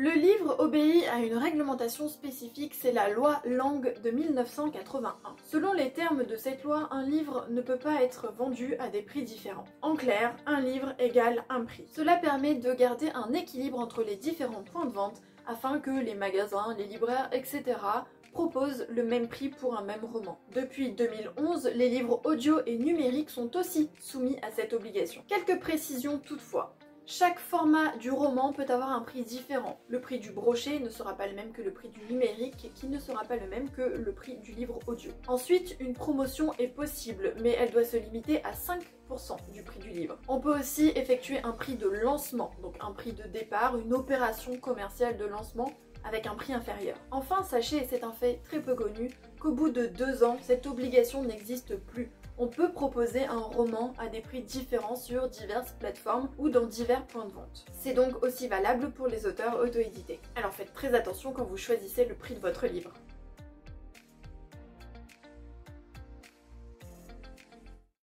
Le livre obéit à une réglementation spécifique, c'est la loi Lang de 1981. Selon les termes de cette loi, un livre ne peut pas être vendu à des prix différents. En clair, un livre égale un prix. Cela permet de garder un équilibre entre les différents points de vente afin que les magasins, les libraires, etc. proposent le même prix pour un même roman. Depuis 2011, les livres audio et numériques sont aussi soumis à cette obligation. Quelques précisions toutefois. Chaque format du roman peut avoir un prix différent. Le prix du brochet ne sera pas le même que le prix du numérique, qui ne sera pas le même que le prix du livre audio. Ensuite, une promotion est possible, mais elle doit se limiter à 5% du prix du livre. On peut aussi effectuer un prix de lancement, donc un prix de départ, une opération commerciale de lancement avec un prix inférieur. Enfin, sachez, et c'est un fait très peu connu, qu'au bout de deux ans, cette obligation n'existe plus on peut proposer un roman à des prix différents sur diverses plateformes ou dans divers points de vente. C'est donc aussi valable pour les auteurs auto-édités. Alors faites très attention quand vous choisissez le prix de votre livre.